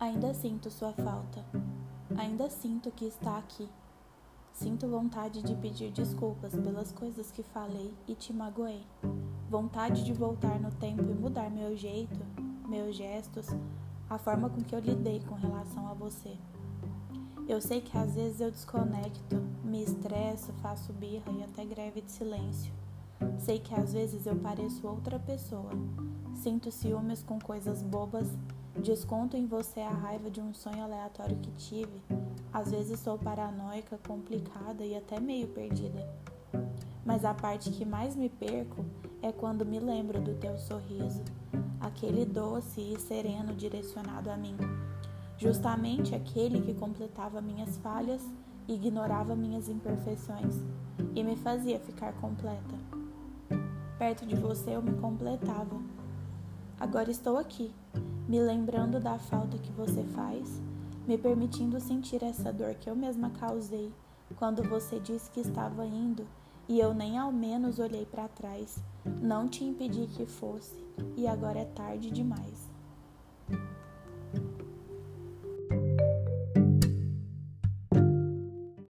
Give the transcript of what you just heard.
Ainda sinto sua falta. Ainda sinto que está aqui. Sinto vontade de pedir desculpas pelas coisas que falei e te magoei. Vontade de voltar no tempo e mudar meu jeito, meus gestos, a forma com que eu lidei com relação a você. Eu sei que às vezes eu desconecto, me estresso, faço birra e até greve de silêncio. Sei que às vezes eu pareço outra pessoa. Sinto ciúmes com coisas bobas, desconto em você a raiva de um sonho aleatório que tive. Às vezes sou paranoica, complicada e até meio perdida. Mas a parte que mais me perco é quando me lembro do teu sorriso, aquele doce e sereno direcionado a mim. Justamente aquele que completava minhas falhas, ignorava minhas imperfeições e me fazia ficar completa. Perto de você eu me completava. Agora estou aqui, me lembrando da falta que você faz, me permitindo sentir essa dor que eu mesma causei quando você disse que estava indo e eu nem ao menos olhei para trás, não te impedi que fosse, e agora é tarde demais.